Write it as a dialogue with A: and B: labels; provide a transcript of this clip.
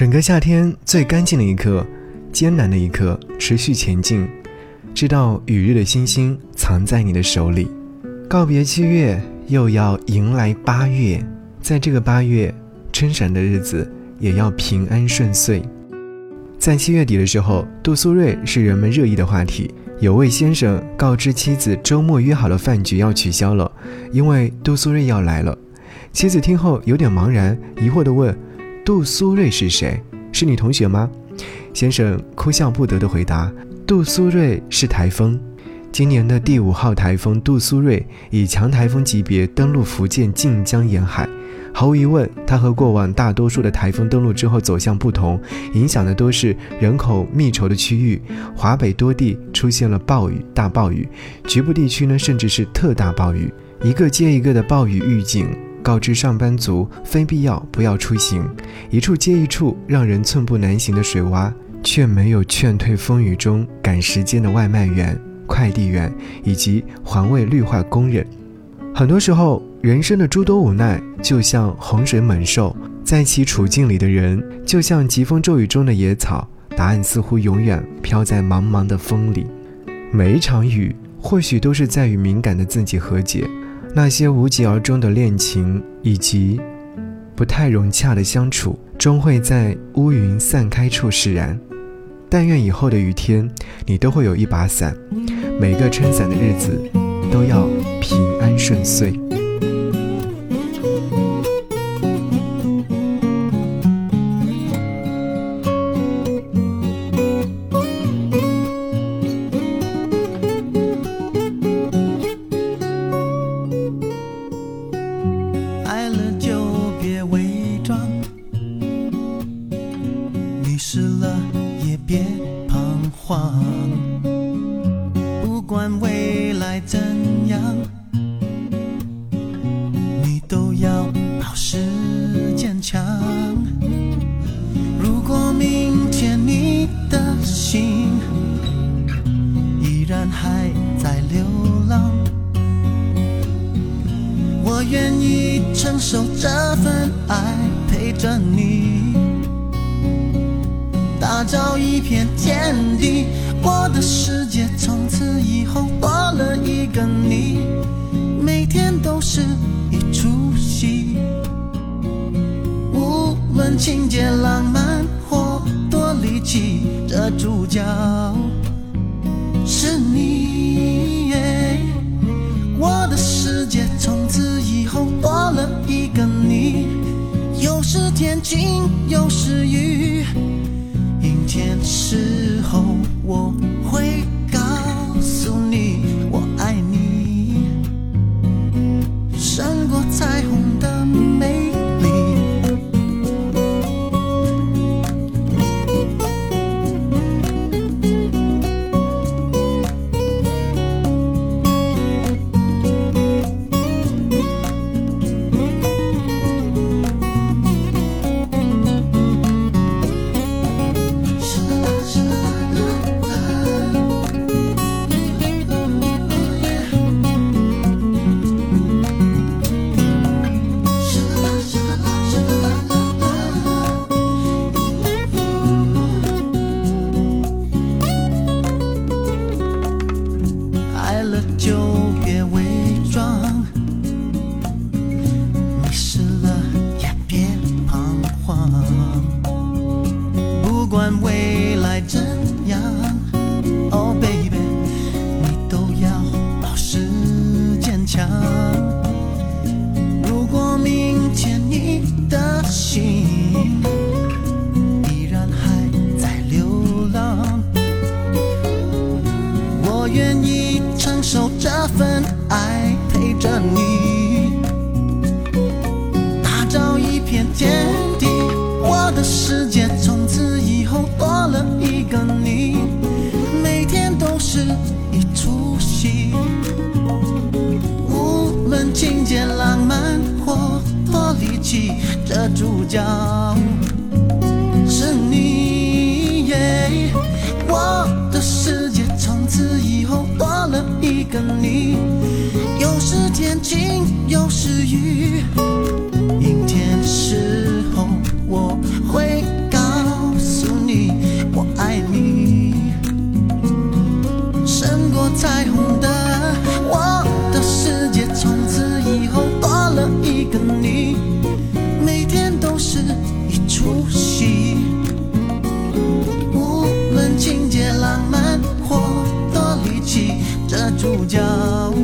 A: 整个夏天最干净的一刻，艰难的一刻，持续前进，知道雨日的星星藏在你的手里。告别七月，又要迎来八月，在这个八月，春闪的日子也要平安顺遂。在七月底的时候，杜苏芮是人们热议的话题。有位先生告知妻子，周末约好了饭局要取消了，因为杜苏芮要来了。妻子听后有点茫然，疑惑地问：“杜苏芮是谁？是你同学吗？”先生哭笑不得地回答：“杜苏芮是台风，今年的第五号台风杜苏芮以强台风级别登陆福建晋江沿海。毫无疑问，它和过往大多数的台风登陆之后走向不同，影响的都是人口密稠的区域。华北多地出现了暴雨、大暴雨，局部地区呢甚至是特大暴雨，一个接一个的暴雨预警。”告知上班族非必要不要出行，一处接一处让人寸步难行的水洼，却没有劝退风雨中赶时间的外卖员、快递员以及环卫绿化工人。很多时候，人生的诸多无奈，就像洪水猛兽，在其处境里的人，就像疾风骤雨中的野草，答案似乎永远飘在茫茫的风里。每一场雨，或许都是在与敏感的自己和解。那些无疾而终的恋情，以及不太融洽的相处，终会在乌云散开处释然。但愿以后的雨天，你都会有一把伞，每个撑伞的日子，都要平安顺遂。
B: 承受这份爱，陪着你，打造一片天地。我的世界从此以后多了一个你，每天都是一出戏。无论情节浪漫或多离奇，这主角是你。以后多了一个你，有时天晴，有时雨。阴天时候，我界从此以后多了一个你每天都是一出戏无论情节浪漫或多离奇这主角是你我的世界从此以后多了一个你。有时天晴有时雨阴天主角。